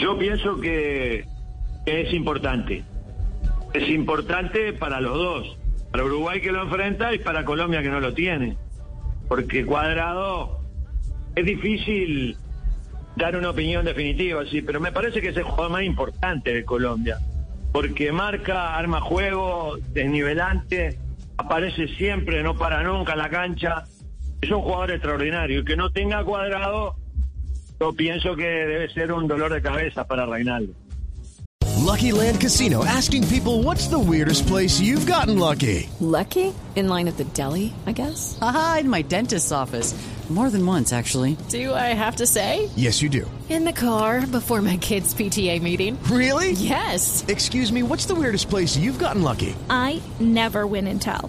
Yo pienso que, es importante. Es importante para los dos. Para Uruguay que lo enfrenta y para Colombia que no lo tiene. Porque Cuadrado es difícil dar una opinión definitiva, sí, pero me parece que es el jugador más importante de Colombia, porque marca, arma juego, desnivelante, aparece siempre, no para nunca en la cancha, es un jugador extraordinario y que no tenga cuadrado, yo pienso que debe ser un dolor de cabeza para Reinaldo. Lucky Land Casino asking people what's the weirdest place you've gotten lucky? Lucky? In line at the deli, I guess. Aha, in my dentist's office. More than once, actually. Do I have to say? Yes, you do. In the car before my kids' PTA meeting. Really? Yes. Excuse me, what's the weirdest place you've gotten lucky? I never win and tell.